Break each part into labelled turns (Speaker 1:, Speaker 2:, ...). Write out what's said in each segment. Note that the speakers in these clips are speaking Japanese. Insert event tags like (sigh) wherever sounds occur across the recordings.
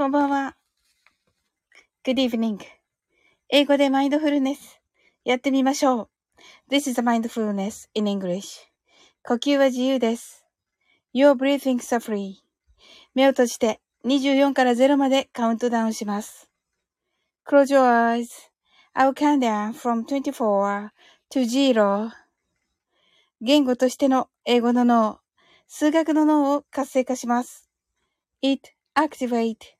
Speaker 1: こんばんは。Good evening. 英語でマインドフルネス。やってみましょう。This is a mindfulness in English. 呼吸は自由です。Your breathings are free. 目を閉じて24から0までカウントダウンします。Close your eyes. I'll count down from 24 to 0. 言語としての英語の脳、数学の脳を活性化します。It activate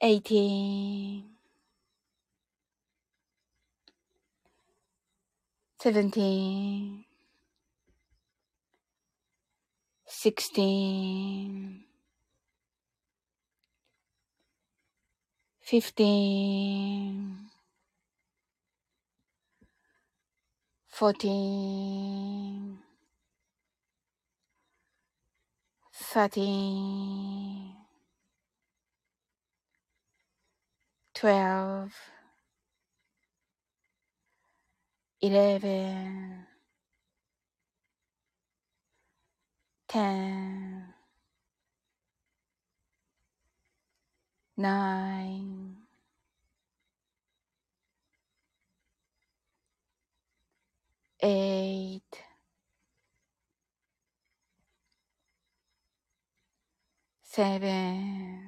Speaker 1: 18 17 16 15 14 13 twelve, eleven, ten, nine, eight, seven,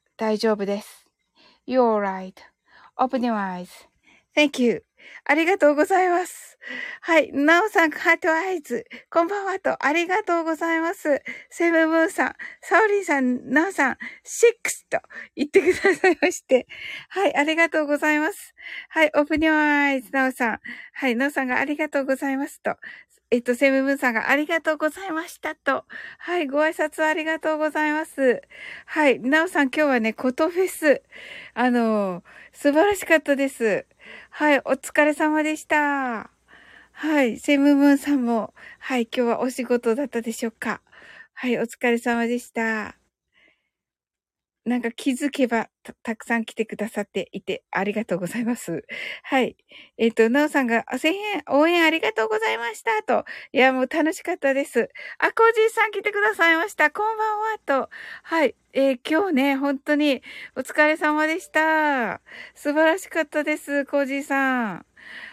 Speaker 1: 大丈夫です。You're right.Open your eyes. Thank you. ありがとうございます。はい。なおさん、ハートアイズ。こんばんはと、ありがとうございます。セブンブーさん、サオリンさん、なおさん、シックスと言ってくださいまして。はい。ありがとうございます。はい。オープニュアイズ、なおさん。はい。なおさんがありがとうございますと。えっと、セムブンさんがありがとうございましたと。はい、ご挨拶ありがとうございます。はい、なおさん今日はね、ことフェス。あの、素晴らしかったです。はい、お疲れ様でした。はい、セムブンさんも、はい、今日はお仕事だったでしょうか。はい、お疲れ様でした。なんか気づけばた、くさん来てくださっていて、ありがとうございます。はい。えっ、ー、と、なおさんが、あ、声援、応援ありがとうございました。と。いや、もう楽しかったです。あ、コージーさん来てくださいました。こんばんは。と。はい。えー、今日ね、本当にお疲れ様でした。素晴らしかったです、コージーさん。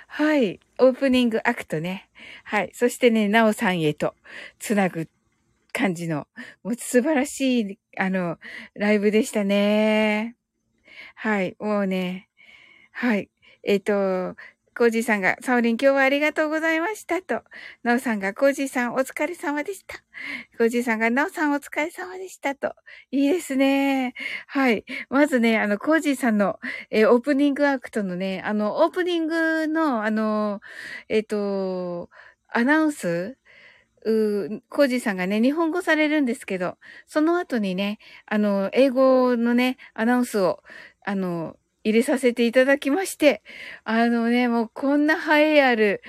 Speaker 1: はい。オープニングアクトね。はい。そしてね、なおさんへとつなぐ感じの、もう素晴らしい、あの、ライブでしたね。はい。もうね、はい。えっ、ー、と、コージーさんが、サオリン今日はありがとうございましたと。ナオさんが、コージーさんお疲れ様でした。コージーさんが、ナオさんお疲れ様でしたと。いいですね。はい。まずね、あの、コージーさんの、えー、オープニングアクトのね、あの、オープニングの、あの、えっ、ー、と、アナウンスう、コージーさんがね、日本語されるんですけど、その後にね、あの、英語のね、アナウンスを、あの、入れさせていただきまして、あのね、もうこんな栄えある、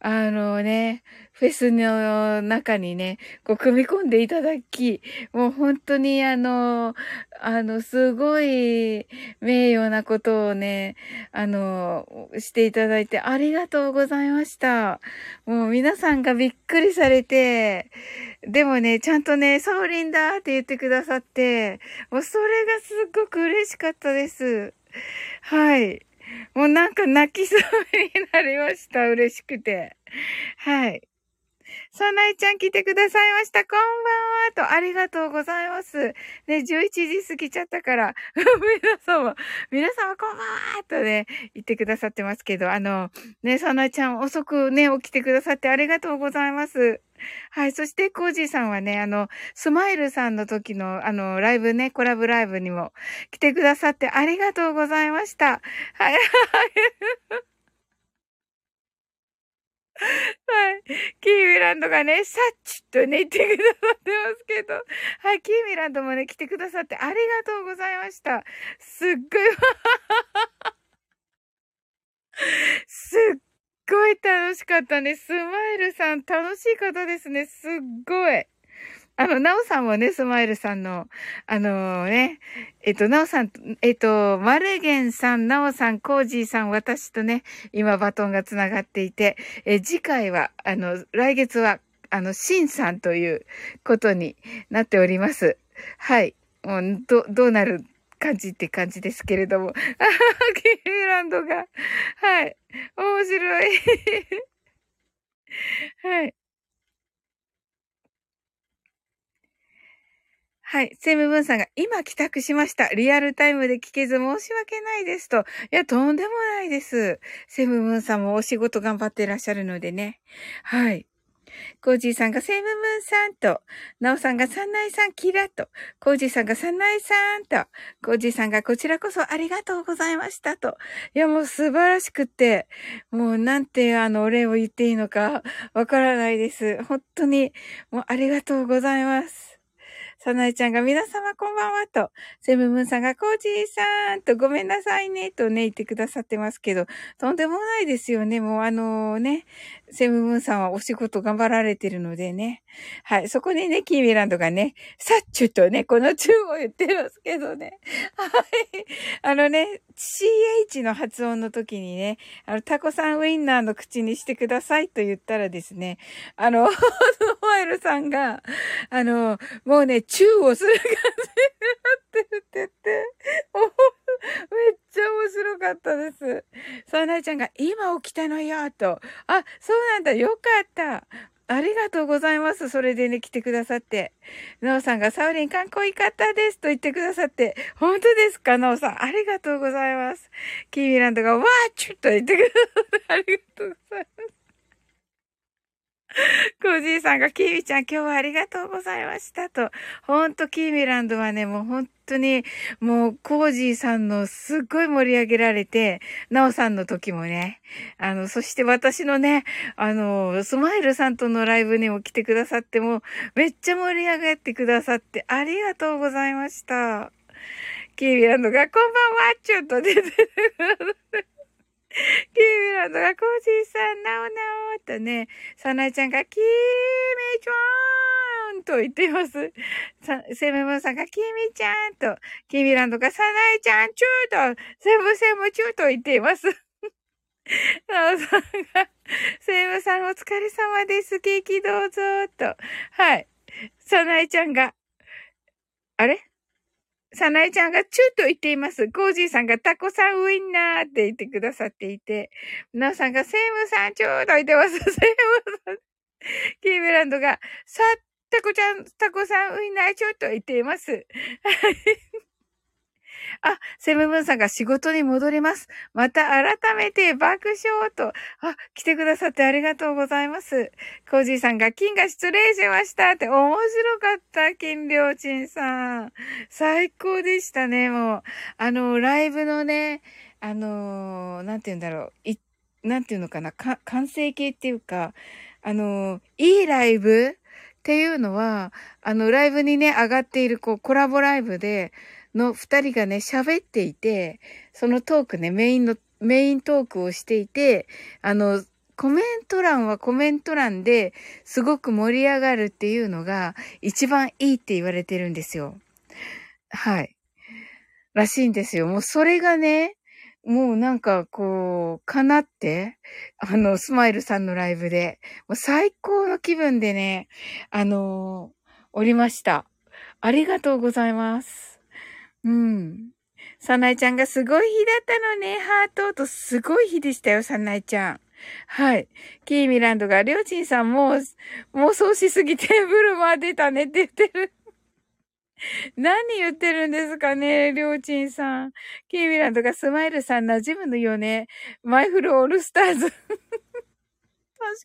Speaker 1: あのね、フェスの中にね、こう組み込んでいただき、もう本当にあの、あの、すごい名誉なことをね、あの、していただいてありがとうございました。もう皆さんがびっくりされて、でもね、ちゃんとね、サオリンだって言ってくださって、もうそれがすっごく嬉しかったです。(laughs) はい。もうなんか泣きそうになりました。嬉しくて。はい。さなえちゃん来てくださいました。こんばんはと、ありがとうございます。ね、11時過ぎちゃったから、(laughs) 皆様、皆様こんばんはとね、言ってくださってますけど、あの、ね、さなえちゃん遅くね、起きてくださってありがとうございます。はい。そして、コージーさんはね、あの、スマイルさんの時の、あの、ライブね、コラボライブにも来てくださってありがとうございました。はい。(laughs) はい。キーミランドがね、さっちとね、言ってくださってますけど。はい。キーミランドもね、来てくださってありがとうございました。すっごい、すっごい楽しかったね。スマイルさん、楽しい方ですね。すっごい。あの、なおさんもね、スマイルさんの、あのー、ね、えっと、なおさん、えっと、マルゲンさん、なおさん、コージーさん、私とね、今バトンがつながっていて、え、次回は、あの、来月は、あの、シンさんということになっております。はい。もう、ど、どうなる感じって感じですけれども。あははキーランドが。はい。面白い。(laughs) はい。はい。セムブンさんが、今帰宅しました。リアルタイムで聞けず申し訳ないですと。いや、とんでもないです。セムブンさんもお仕事頑張っていらっしゃるのでね。はい。コージーさんがセムムーンさんと、ナオさんがサンナイさんキラと、コージーさんがサンナイさんと、コージーさんがこちらこそありがとうございましたと。いや、もう素晴らしくって、もうなんてあのお礼を言っていいのかわからないです。本当に、もうありがとうございます。さなえちゃんが皆様こんばんはと、セムムーンさんがコージーさんとごめんなさいねとね言ってくださってますけど、とんでもないですよね。もうあのね、セムムーンさんはお仕事頑張られてるのでね。はい。そこにね、キーミランドがね、サッチュとね、このチューを言ってますけどね。はい。あのね、CH の発音の時にね、あの、タコさんウインナーの口にしてくださいと言ったらですね、あの、スマイルさんが、あの、もうね、チューをする感じになってるって言って、めっちゃ面白かったです。そう、なえちゃんが、今起きたのよ、と。あ、そうなんだ、よかった。ありがとうございます。それでね、来てくださって。なおさんが、サウリン観光良かったですと言ってくださって。本当ですか？なおさん。ありがとうございます。キーミランドが、わーちゅっと言ってくださって。ありがとうございます。(laughs) コージーさんが、キーミちゃん今日はありがとうございましたと。ほんと、キーミランドはね、もう本当に、もう、コージーさんのすっごい盛り上げられて、ナオさんの時もね、あの、そして私のね、あの、スマイルさんとのライブにも来てくださっても、めっちゃ盛り上がってくださって、ありがとうございました。キーミランドが、こんばんはちょっと出てくださって。キーミランドがコージーさん、なおなおとね、サナちゃんがキーミちゃんと言ってます。さ、セムムさんがキミちゃんと、キミランドがサナエちゃんチューと、セムセムチューと言っています。なおさんが、セムさんお疲れ様です。ケーキどうぞと。はい。サナエちゃんが、あれ？さなえちゃんがチューと言っています。コージーさんがタコさんウインナーって言ってくださっていて、なおさんがセームさんチューと言ってます。(laughs) セームさん。キーベランドが、さ、タコちゃん、タコさんウインナーチューと言っています。はいあ、セムブンさんが仕事に戻ります。また改めて爆笑と。あ、来てくださってありがとうございます。コージーさんが金が失礼しましたって面白かった、金良鎮さん。最高でしたね、もう。あの、ライブのね、あの、なんて言うんだろう。い、なんて言うのかな。か、完成形っていうか、あの、いいライブっていうのは、あの、ライブにね、上がっている、こう、コラボライブで、の二人がね、喋っていて、そのトークね、メインの、メイントークをしていて、あの、コメント欄はコメント欄ですごく盛り上がるっていうのが一番いいって言われてるんですよ。はい。らしいんですよ。もうそれがね、もうなんかこう、かなって、あの、スマイルさんのライブで、もう最高の気分でね、あのー、おりました。ありがとうございます。うん。さなえちゃんがすごい日だったのね。ハートとすごい日でしたよ、さなえちゃん。はい。キーミランドが、りょうちんさんもう、妄想しすぎてブルマー出たねって言ってる。何言ってるんですかね、りょうちんさん。キーミランドがスマイルさん馴染むのよね。マイフルオールスターズ。(laughs) 確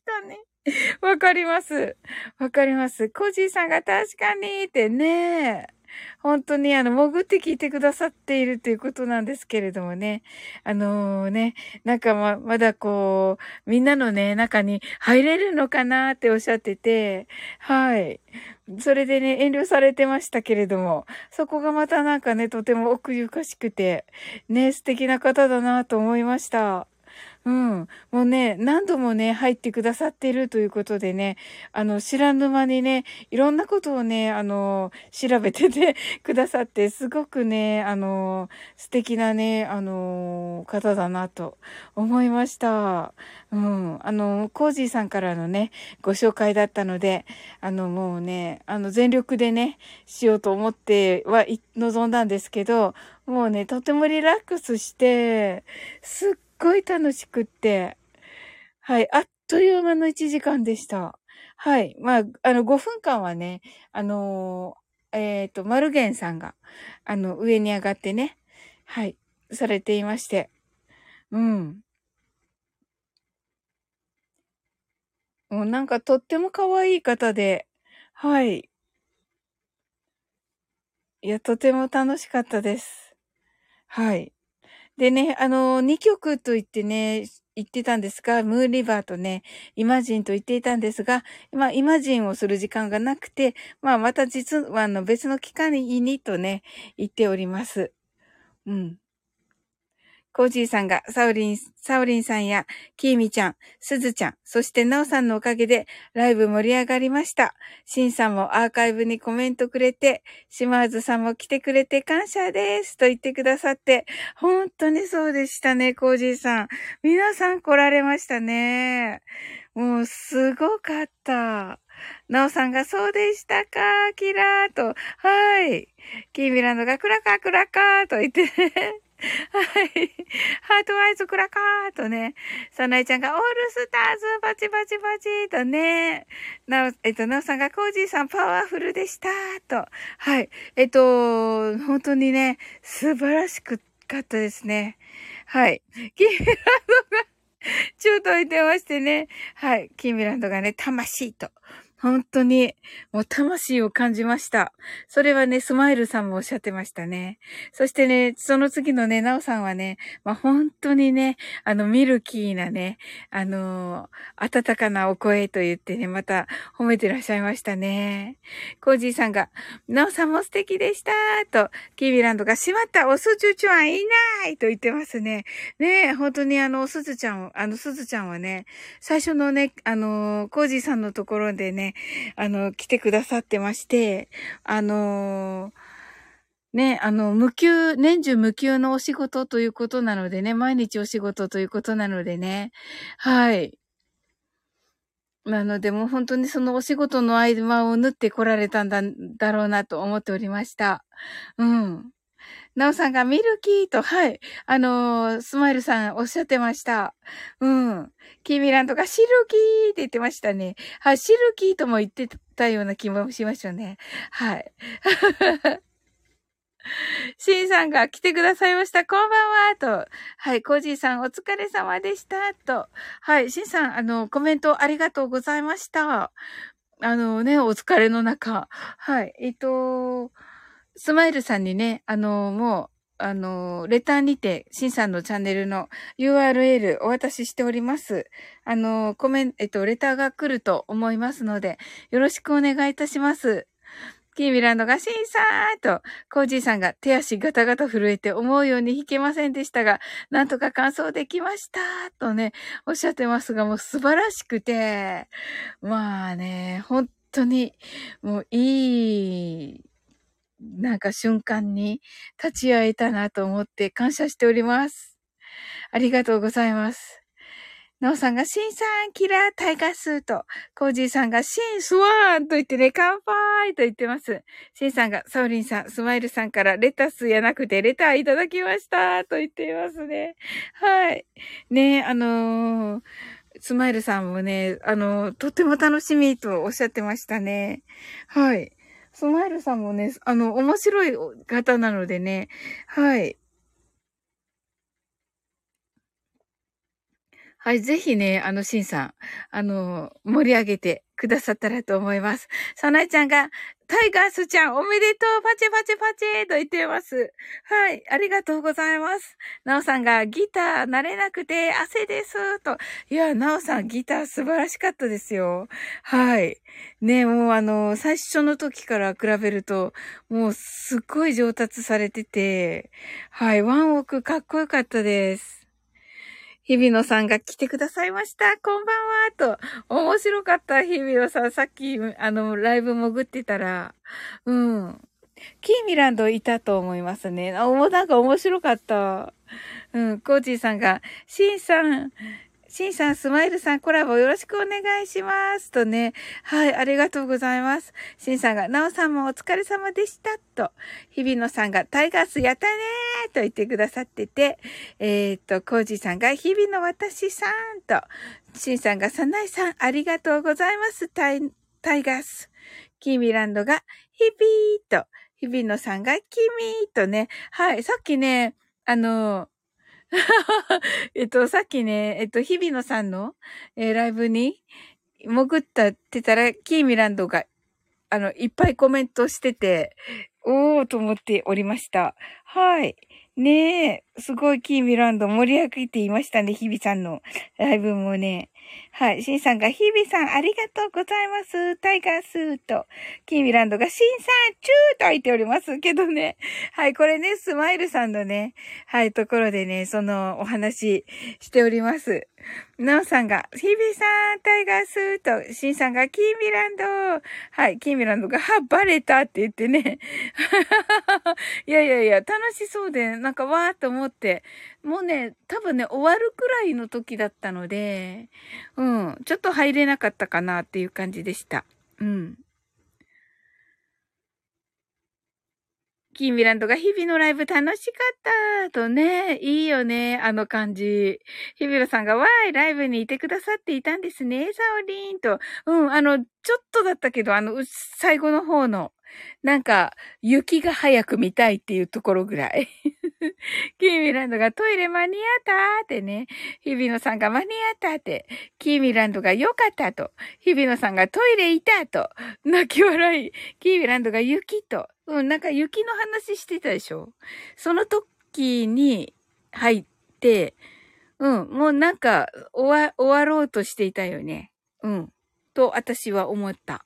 Speaker 1: かに。わかります。わかります。コジーさんが確かにってね。(laughs) 本当にあの、潜って聞いてくださっているということなんですけれどもね。あのー、ね、なんかま、まだこう、みんなのね、中に入れるのかなっておっしゃってて、はい。それでね、遠慮されてましたけれども、そこがまたなんかね、とても奥ゆかしくて、ね、素敵な方だなと思いました。うん。もうね、何度もね、入ってくださってるということでね、あの、知らぬ間にね、いろんなことをね、あの、調べてて (laughs) くださって、すごくね、あの、素敵なね、あの、方だなと思いました。うん。あの、コージーさんからのね、ご紹介だったので、あの、もうね、あの、全力でね、しようと思っては、望んだんですけど、もうね、とてもリラックスして、すっごい楽しくって、はい、あっという間の1時間でした。はい。まあ、あの、5分間はね、あのー、えっ、ー、と、マルゲンさんが、あの、上に上がってね、はい、されていまして。うん。もうなんかとっても可愛い方で、はい。いや、とても楽しかったです。はい。でね、あの、2曲と言ってね、言ってたんですが、ムーンリバーとね、イマジンと言っていたんですが、まあ、イマジンをする時間がなくて、まあ、また実はあの別の機会にとね、言っております。うん。コージーさんが、サウリン、サウリンさんや、キーミちゃん、スズちゃん、そしてナオさんのおかげで、ライブ盛り上がりました。シンさんもアーカイブにコメントくれて、シマーズさんも来てくれて感謝です。と言ってくださって、本当にそうでしたね、コージーさん。皆さん来られましたね。もう、すごかった。なおさんがそうでしたか？キラーと。はい。キーミランドがクラカクラカーと言ってね。はい。ハートアイズクラカーとね、サナイちゃんがオールスターズバチバチバチとね、なお、えっと、なおさんがコージーさんパワフルでしたと。はい。えっと、本当にね、素晴らしかったですね。はい。キーミランドが、ちょっと言ってましてね。はい。キーミランドがね、魂と。本当に、もう魂を感じました。それはね、スマイルさんもおっしゃってましたね。そしてね、その次のね、ナオさんはね、まあ、本当にね、あの、ミルキーなね、あのー、温かなお声と言ってね、また褒めてらっしゃいましたね。コージーさんが、ナオさんも素敵でしたと、キービランドが、しまった、おすずちゃんいないと言ってますね。ね本当にあの、おすずちゃん、あの、すずちゃんはね、最初のね、あのー、コージーさんのところでね、あの、来てくださってまして、あの、ね、あの、無給、年中無給のお仕事ということなのでね、毎日お仕事ということなのでね、はい。なので、もう本当にそのお仕事の合間を縫って来られたんだ、だろうなと思っておりました。うん。なおさんがミルキーと、はい。あのー、スマイルさんおっしゃってました。うん。キーミランドがシルキーって言ってましたね。はい。シルキーとも言ってたような気もしましたね。はい。(laughs) シンさんが来てくださいました。こんばんは。と。はい。コージーさんお疲れ様でした。と。はい。シンさん、あの、コメントありがとうございました。あのね、お疲れの中。はい。えっと、スマイルさんにね、あの、もう、あの、レターにて、シンさんのチャンネルの URL お渡ししております。あの、コメント、えっと、レターが来ると思いますので、よろしくお願いいたします。キーミランドがシンさーと、コージーさんが手足ガタガタ震えて思うように弾けませんでしたが、なんとか完走できましたとね、おっしゃってますが、もう素晴らしくて、まあね、本当に、もういい、なんか瞬間に立ち会えたなと思って感謝しております。ありがとうございます。なおさんが、シンさん、キラー、タイガースーと、コージーさんが、シン、スワーンと言ってね、乾杯と言ってます。シンさんが、サウリンさん、スマイルさんからレタスやなくてレターいただきましたと言っていますね。はい。ねあのー、スマイルさんもね、あのー、とっても楽しみとおっしゃってましたね。はい。スマイルさんもね、あの、面白い方なのでね、はい。はい、ぜひね、あの、シンさん、あの、盛り上げてくださったらと思います。サナイちゃんが、タイガースちゃんおめでとうパチパチパチと言ってます。はい、ありがとうございます。ナオさんが、ギター慣れなくて汗ですと。いや、ナオさんギター素晴らしかったですよ。はい。ね、もうあの、最初の時から比べると、もうすっごい上達されてて、はい、ワンオークかっこよかったです。日比野さんが来てくださいました。こんばんは。と。面白かった、日比野さん。さっき、あの、ライブ潜ってたら。うん。キーミランドいたと思いますね。あ、もなんか面白かった。うん。コーチーさんが、シンさん、シンさん、スマイルさん、コラボよろしくお願いします。とね。はい、ありがとうございます。シンさんが、ナオさんもお疲れ様でした。と。日比野さんが、タイガースやったねーと言ってくださってて、えー、っと、コージさんが、日々の私さんと。シンさんが、サナイさん、ありがとうございます。タイ、タイガース。キーミランドが、ヒビーと。日比野さんが、キミーとね。はい、さっきね、あの、(laughs) えっと、さっきね、えっと、日比野さんの、えー、ライブに潜ったってたら、キーミランドが、あの、いっぱいコメントしてて、おーと思っておりました。はい。ねえ、すごいキーミランド盛り上げていましたね、日比さんのライブもね。はい。シンさんが、日々さん、ありがとうございます。タイガースーと、キーミランドが、シンさん、チューと言っておりますけどね。はい。これね、スマイルさんのね、はい、ところでね、そのお話しております。ナオさんが、ヒビさん、タイガースーと、シンさんが、キーミランド。はい、キーミランドが、は、バレたって言ってね。(laughs) いやいやいや、楽しそうで、なんかわーっと思って、もうね、多分ね、終わるくらいの時だったので、うん、ちょっと入れなかったかなっていう感じでした。うん。キーミランドが日々のライブ楽しかったとね、いいよね、あの感じ。日比野さんがわーい、ライブにいてくださっていたんですね、サオリンと。うん、あの、ちょっとだったけど、あの、最後の方の、なんか、雪が早く見たいっていうところぐらい。(laughs) キーミランドがトイレ間に合ったってね。日比野さんが間に合ったって。キーミランドが良かったと。日比野さんがトイレいたと。泣き笑い。キーミランドが雪と。うん、なんか雪の話してたでしょ？その時に入って、うん、もうなんか終わ、終わろうとしていたよね。うん。と私は思った。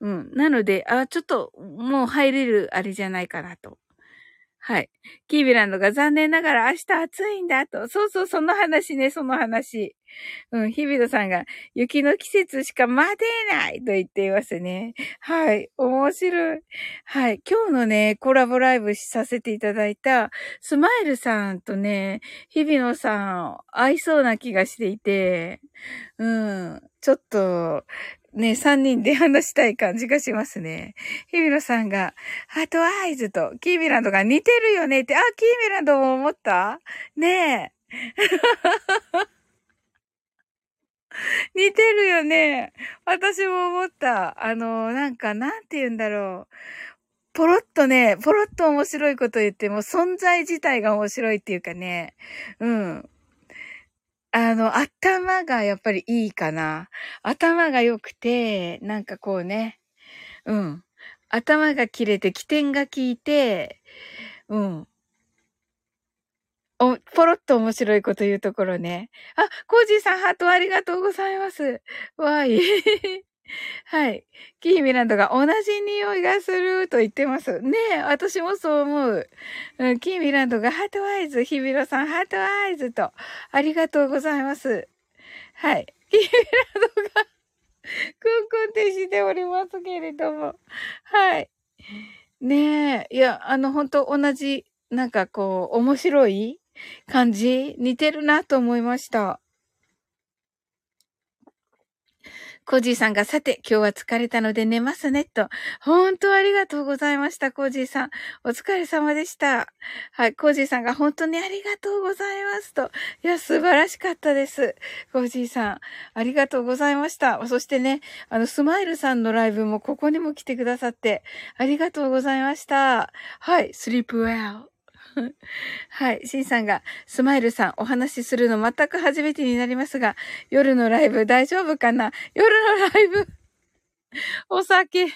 Speaker 1: うん。なので、あ、ちょっと、もう入れるあれじゃないかなと。はい。キービランドが残念ながら明日暑いんだと。そうそう、その話ね、その話。うん、日比野さんが雪の季節しか待てないと言っていますね。はい。面白い。はい。今日のね、コラボライブさせていただいた、スマイルさんとね、日比野さん、合いそうな気がしていて、うん、ちょっと、ね、三人で話したい感じがしますね。日比野さんが、ハートアイズと、キーミランドが似てるよねって、あ、キーミランドも思った？ねえ。(laughs) 似てるよね。私も思った。あの、なんか、なんて言うんだろう。ポロッとね、ポロッと面白いこと言っても、存在自体が面白いっていうかね。うん。あの、頭がやっぱりいいかな。頭が良くて、なんかこうね、うん。頭が切れて、起点が効いて、うん。お、ポロッと面白いこと言うところね。あ、コージーさんハートありがとうございます。わーい。(laughs) はい。キーミランドが同じ匂いがすると言ってます。ねえ、私もそう思う。うん、キーミランドが heart eyes、日比野さん heart eyes と、ありがとうございます。はい。(laughs) キーミランドがクンクンってしておりますけれども。はい。ねえ、いや、あの、本当同じ、なんかこう、面白い感じ似てるなと思いました。コージーさんが、さて、今日は疲れたので寝ますね、と。本当ありがとうございました、コージーさん。お疲れ様でした。はい、コージーさんが本当にありがとうございます、と。いや、素晴らしかったです。コージーさん、ありがとうございました。そしてね、あの、スマイルさんのライブもここにも来てくださって、ありがとうございました。はい、sleep well. (laughs) はい。シンさんが、スマイルさん、お話しするの全く初めてになりますが、夜のライブ大丈夫かな？夜のライブ (laughs) お酒、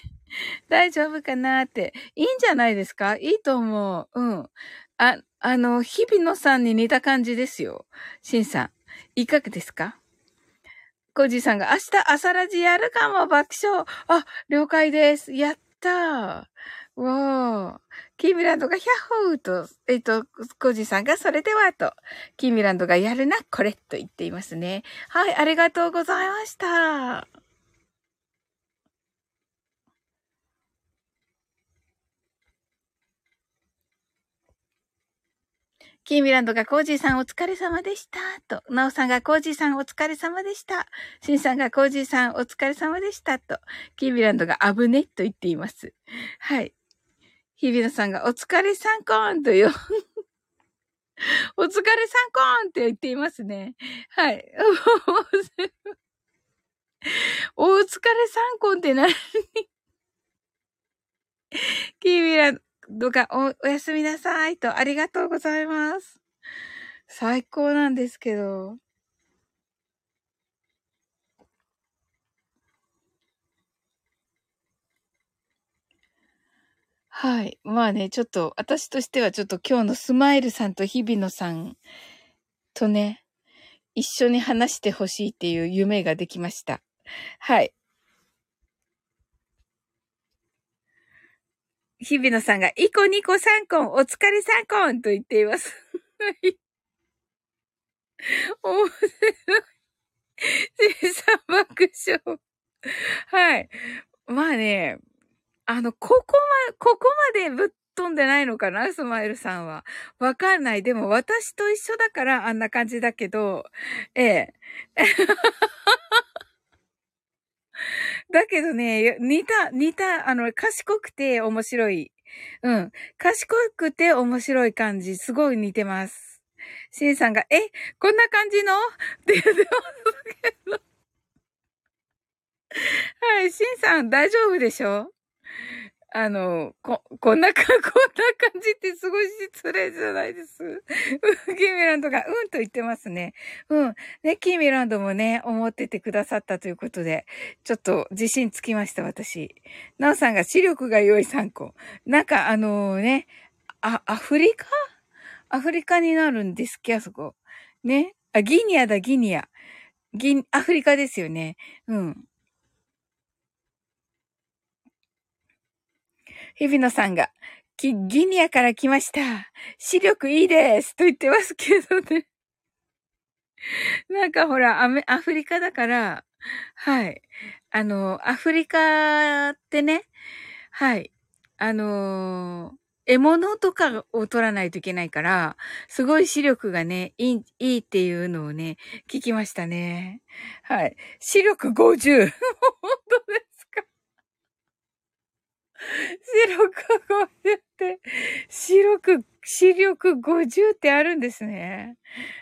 Speaker 1: 大丈夫かなって。いいんじゃないですか？いいと思う。うん。あ、あの、日比野さんに似た感じですよ。シンさん。いかがですか？コージーさんが明日朝ラジやるかも爆笑。あ、了解です。やったー。わー。キーミランドがヒャッホーと、えっ、と、コージさんがそれではと、キーミランドがやるな、これと言っていますね。はい、ありがとうございました。キーミランドがコージーさんお疲れ様でした。と、ナオさんがコージーさんお疲れ様でした。シンさんがコージーさんお疲れ様でした。と、キーミランドが危ねと言っています。はい。日比野さんがお疲れさんこーんとよ。お疲れさんこーんって言っていますね。はい。(laughs) お疲れさんこんって何キービラドがおおやすみなさいとありがとうございます。最高なんですけど。はい。まあね、ちょっと、私としてはちょっと今日のスマイルさんと日比野さんとね、一緒に話してほしいっていう夢ができました。はい。日比野さんが、イコニコサンコン、お疲れサンコンと言っています。はい。面白い。(laughs) 生産爆笑。はい。まあね、あの、ここま、ここまでぶっ飛んでないのかな？スマイルさんは。わかんない。でも私と一緒だからあんな感じだけど、ええ。(laughs) だけどね、似た、似た、あの、賢くて面白い。うん。賢くて面白い感じ、すごい似てます。シンさんが、え、こんな感じの？って言ってますけど。(laughs) はい、シンさん大丈夫でしょ？(laughs) あの、こ、こんなか、こんな感じってすごい失礼じゃないです。う (laughs) んキーミランドが、うんと言ってますね。うん。ね、キーミランドもね、思っててくださったということで、ちょっと自信つきました、私。ナオさんが視力が良い参考。なんか、あのね、あ、アフリカ？アフリカになるんですっけ、あそこ。ね？あ、ギニアだ、ギニア。ギ、アフリカですよね。うん。日比野さんが、ギニアから来ました。視力いいですと言ってますけどね。なんかほら、アメ、アフリカだから、はい。あの、アフリカってね、はい。あのー獲物とかを取らないといけないから、すごい視力がね、いい、いいっていうのをね、聞きましたね。はい。視力50。白く50って、視力、視力50ってあるんですね。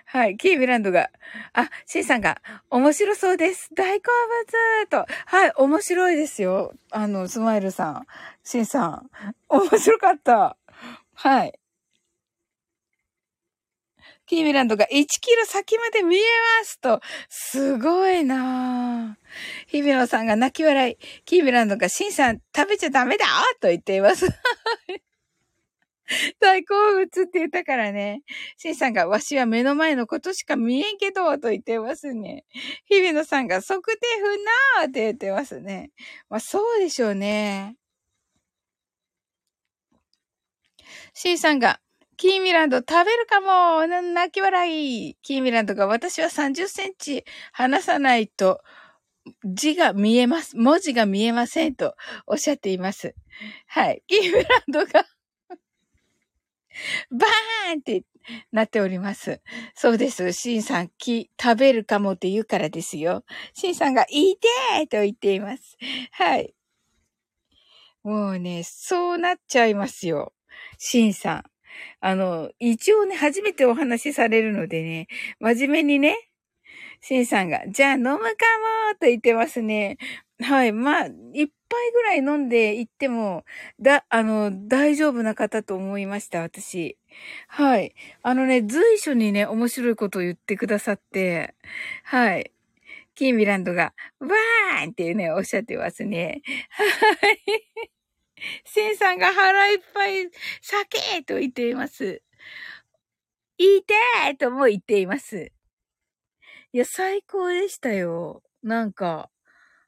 Speaker 1: はい。キービランドが、あ、シンさんが、面白そうです。大好物と。はい。面白いですよ。あの、スマイルさん。シンさん。面白かった。はい。キーミランドが1キロ先まで見えますと、すごいなぁ。日比野さんが泣き笑い。キーミランドがシンさん食べちゃダメだと言っています。(laughs) 大好物って言ったからね。シンさんが、わしは目の前のことしか見えんけど、と言ってますね。日比野さんが、測定不なーって言ってますね。まあ、そうでしょうね。C さんが、キーミランド食べるかも泣き笑いキーミランドが私は30センチ離さないと字が見えます。文字が見えませんとおっしゃっています。はい。キーミランドが (laughs) バーンってなっております。そうです。シンさん、き、食べるかもって言うからですよ。シンさんが、いいてーと言っています。はい。もうね、そうなっちゃいますよ。シンさん。あの、一応ね、初めてお話しされるのでね、真面目にね、シンさんが、じゃあ飲むかもと言ってますね。はい。まあ、一杯ぐらい飲んで行っても、だ、あの、大丈夫な方と思いました、私。はい。あのね、随所にね、面白いことを言ってくださって、はい。キーミランドが、わーンってね、おっしゃってますね。はい。(laughs) センさんが腹いっぱい酒と言っています。いてーとも言っています。いや、最高でしたよ。なんか、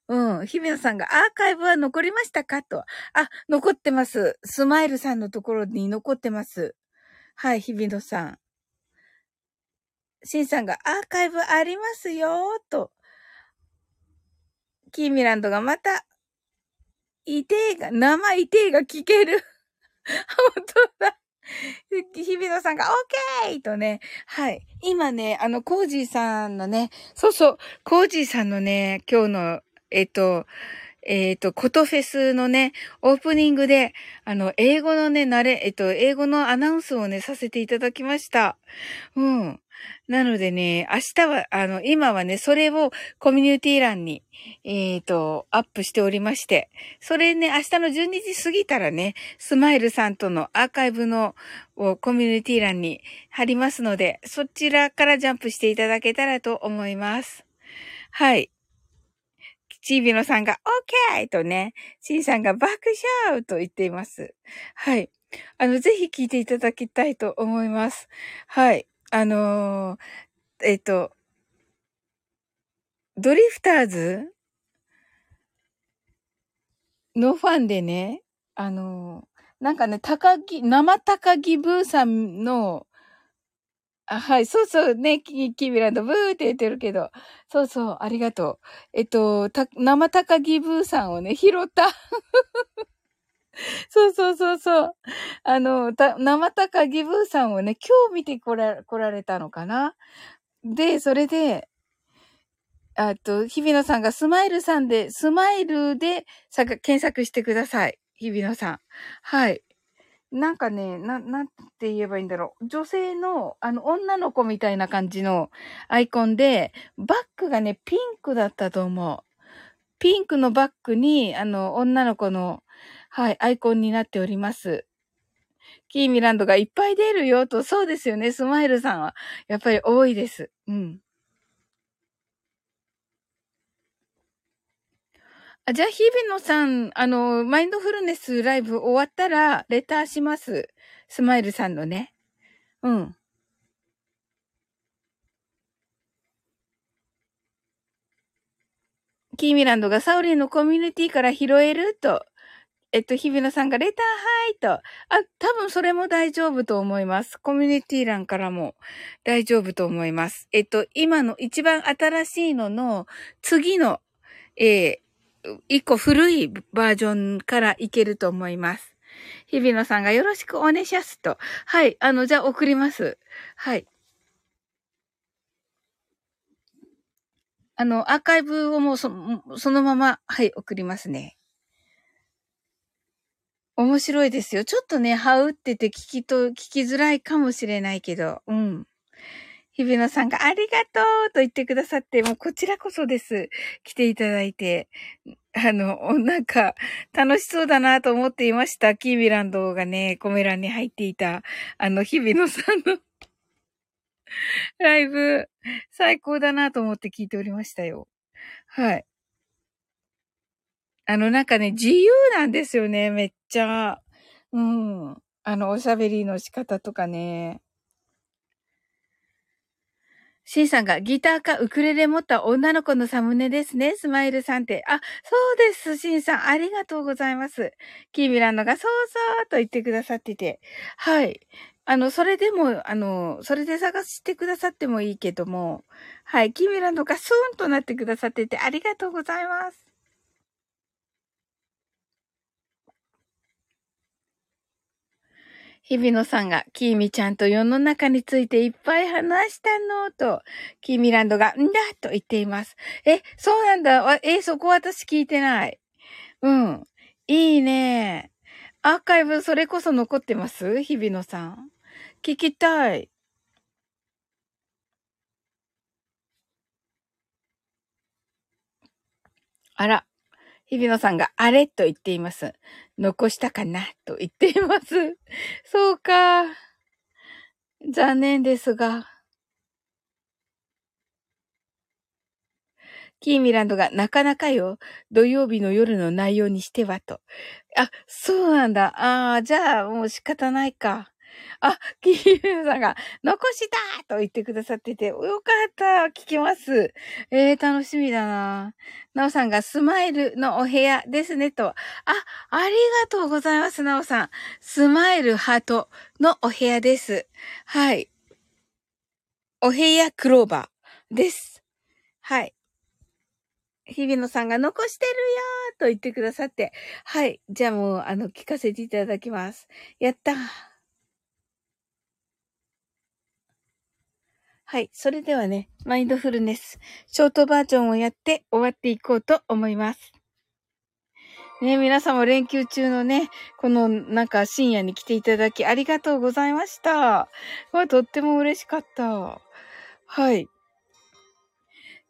Speaker 1: うん。日比野さんがアーカイブは残りましたかと。あ、残ってます。スマイルさんのところに残ってます。はい、日比野さん。シンさんがアーカイブありますよと。キーミランドがまたいてーが、生いてーが聞ける。(laughs) 本当だ。日比野さんが、オッケーとね、はい。今ね、あの、コージーさんのね、そうそう、コージーさんのね、今日の、えっと、えっ、と、コトフェスのね、オープニングで、あの、英語のね、慣れ、えっと、英語のアナウンスをね、させていただきました。うん。(laughs) なのでね、明日は、あの、今はね、それをコミュニティ欄に、えっ、ー、と、アップしておりまして、それね、明日の12時過ぎたらね、スマイルさんとのアーカイブのをコミュニティ欄に貼りますので、そちらからジャンプしていただけたらと思います。はい。チービノさんが、オッケーとね、シンさんが爆笑と言っています。はい。あの、ぜひ聞いていただきたいと思います。はい。あのー、えっと、ドリフターズのファンでね、あのー、なんかね、高木、生高木ブーさんの、あ、はい、そうそう、ね、キキビランド、ブーって言ってるけど、そうそう、ありがとう。えっと、た、生高木ブーさんをね、拾った。(laughs) そうそうそうそう。あの、た、生高ギブーさんをね、今日見てこら、来られたのかな？で、それで、あと、日比野さんがスマイルさんで、スマイルで検索してください。日比野さん。はい。なんかね、な、なんて言えばいいんだろう。女性の、あの、女の子みたいな感じのアイコンで、バックがね、ピンクだったと思う。ピンクのバックに、あの、女の子のはい、アイコンになっております。キーミランドがいっぱい出るよと、そうですよね。スマイルさんは、やっぱり多いです。うん。あじゃあ、日比野さん、あの、マインドフルネスライブ終わったら、レターします。スマイルさんのね。うん。キーミランドがサウリンのコミュニティから拾えると、えっと、日比野さんがレターハイと。あ、多分それも大丈夫と思います。コミュニティ欄からも大丈夫と思います。えっと、今の一番新しいのの次の、えー、一個古いバージョンからいけると思います。日比野さんがよろしくお願いしますと。はい。あの、じゃあ送ります。はい。あの、アーカイブをもうそのまま、はい、送りますね。面白いですよ。ちょっとね、はうってて聞きと、聞きづらいかもしれないけど、うん。日比野さんがありがとうと言ってくださって、もうこちらこそです。来ていただいて。あの、なんか、楽しそうだなと思っていました。キービランドがね、コメ欄に入っていた、あの、日比野さんのライブ、最高だなと思って聞いておりましたよ。はい。あの、なんかね、自由なんですよね、めっちゃ。うん。あの、おしゃべりの仕方とかね。シンさんがギターかウクレレ持った女の子のサムネですね。スマイルさんって。あ、そうです。シンさん。ありがとうございます。キーミランドがそうそうと言ってくださってて。はい。あの、それでも、あの、それで探してくださってもいいけども、はい、キーミランドがスーンとなってくださっててありがとうございます。日比野さんが、キーミちゃんと世の中についていっぱい話したの、と、キーミランドが、んだと言っています。え、そうなんだ。え、そこ私聞いてない。うん。いいね。アーカイブそれこそ残ってます？日比野さん。聞きたい。あら、日比野さんがあれと言っています。残したかなと言っています。(laughs) そうか。残念ですが。キーミランドがなかなかよ。土曜日の夜の内容にしてはと。あ、そうなんだ。ああ、じゃあもう仕方ないか。(laughs) あ、キーミさんが、残したと言ってくださってて、よかった。聞きます。えー、楽しみだな。なおさんが、スマイルのお部屋ですね、と。あ、ありがとうございます、なおさん。スマイルハートのお部屋です。はい。お部屋クローバーです。はい。日比野さんが残してるよーと言ってくださって。はい。じゃあもう、あの、聞かせていただきます。やったー。はい。それではね、マインドフルネス、ショートバージョンをやって終わっていこうと思います。ね、皆様連休中のね、このなんか深夜に来ていただきありがとうございました。わ、とっても嬉しかった。はい。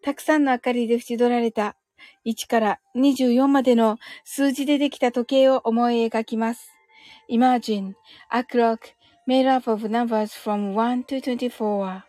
Speaker 1: たくさんの明かりで縁取られた1から24までの数字でできた時計を思い描きます。Imagine a clock made up of numbers from 1 to 24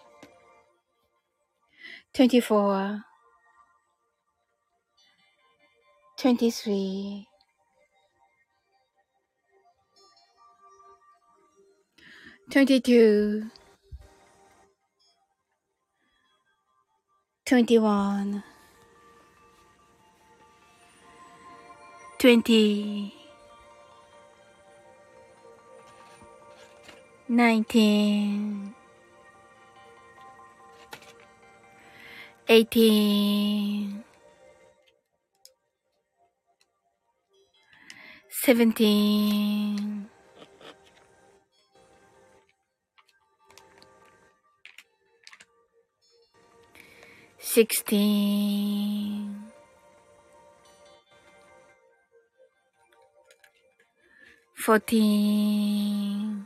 Speaker 1: 24 23 22 21 20 19 eighteen, seventeen, sixteen, fourteen,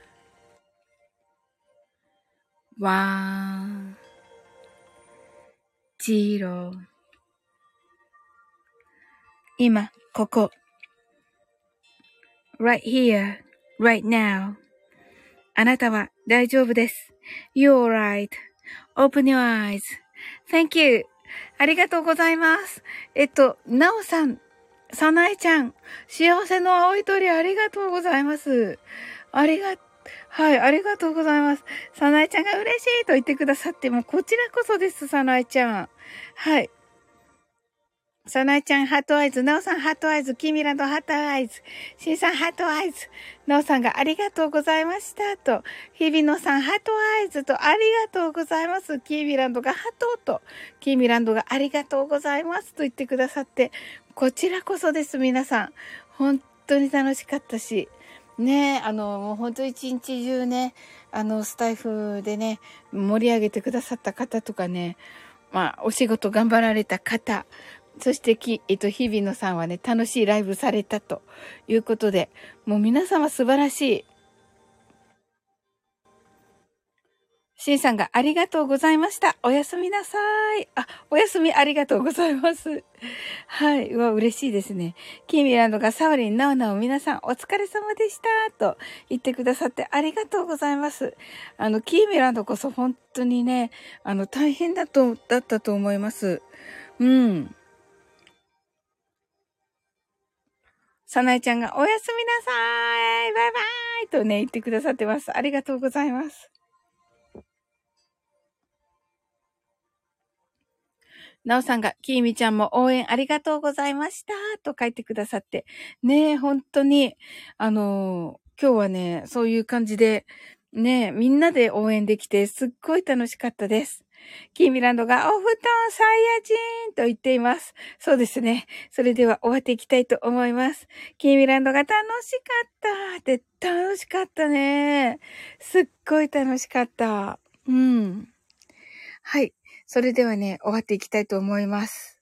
Speaker 1: one, zero 今、ここ。right here, right now. あなたは大丈夫です。You're right.Open your eyes.Thank you. ありがとうございます。えっと、なおさん、さなえちゃん、幸せの青い鳥ありがとうございます。ありがとう、はい、ありがとうございます。さなえちゃんが嬉しいと言ってくださって、もうこちらこそです、さなえちゃん。はい。さなえちゃん、 heart eyes。なおさん、 heart eyes。キミランド、 heart eyes。シンさん、 heart eyes。なおさんがありがとうございました。と。日比野さん、 heart eyes。と、ありがとうございます。キーミランドがハートと。キーミランドがありがとうございます。と言ってくださって。こちらこそです、皆さん。本当に楽しかったし。ね、あの、もう本当一日中ね、あの、スタイフでね、盛り上げてくださった方とかね、まあ、お仕事頑張られた方、そしてき、えっと、日比野さんはね、楽しいライブされたということで、もう皆様素晴らしい。シンさんがありがとうございました。おやすみなさい。あ、おやすみありがとうございます。(laughs) はい。うわ、嬉しいですね。キーミランドがサオリン、ナオナオ皆さんお疲れ様でした。と言ってくださってありがとうございます。あの、キーミランドこそ本当にね、あの、大変だと、だったと思います。うん。さなえちゃんがおやすみなさいバイバイとね、言ってくださってます。ありがとうございます。なおさんが、きーみちゃんも応援ありがとうございましたと書いてくださって。ねえ、本当に、あのー今日はね、そういう感じで、ねえ、みんなで応援できて、すっごい楽しかったです。キーミランドが、お布団サイヤ人と言っています。そうですね。それでは終わっていきたいと思います。キーミランドが楽しかったって、楽しかったね。すっごい楽しかった。うん。はい。それではね、終わっていきたいと思います。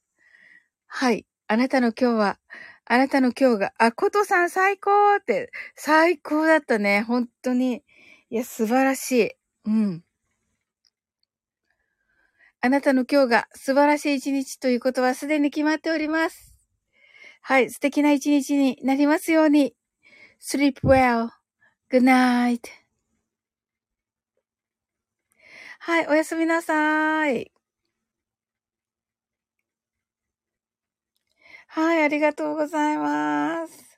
Speaker 1: はい。あなたの今日は、あなたの今日が、あ、ことさん最高って、最高だったね。本当に。いや、素晴らしい。うん。あなたの今日が素晴らしい一日ということはすでに決まっております。はい。素敵な一日になりますように。sleep well. good night. はい。おやすみなさい。はい。ありがとうございます。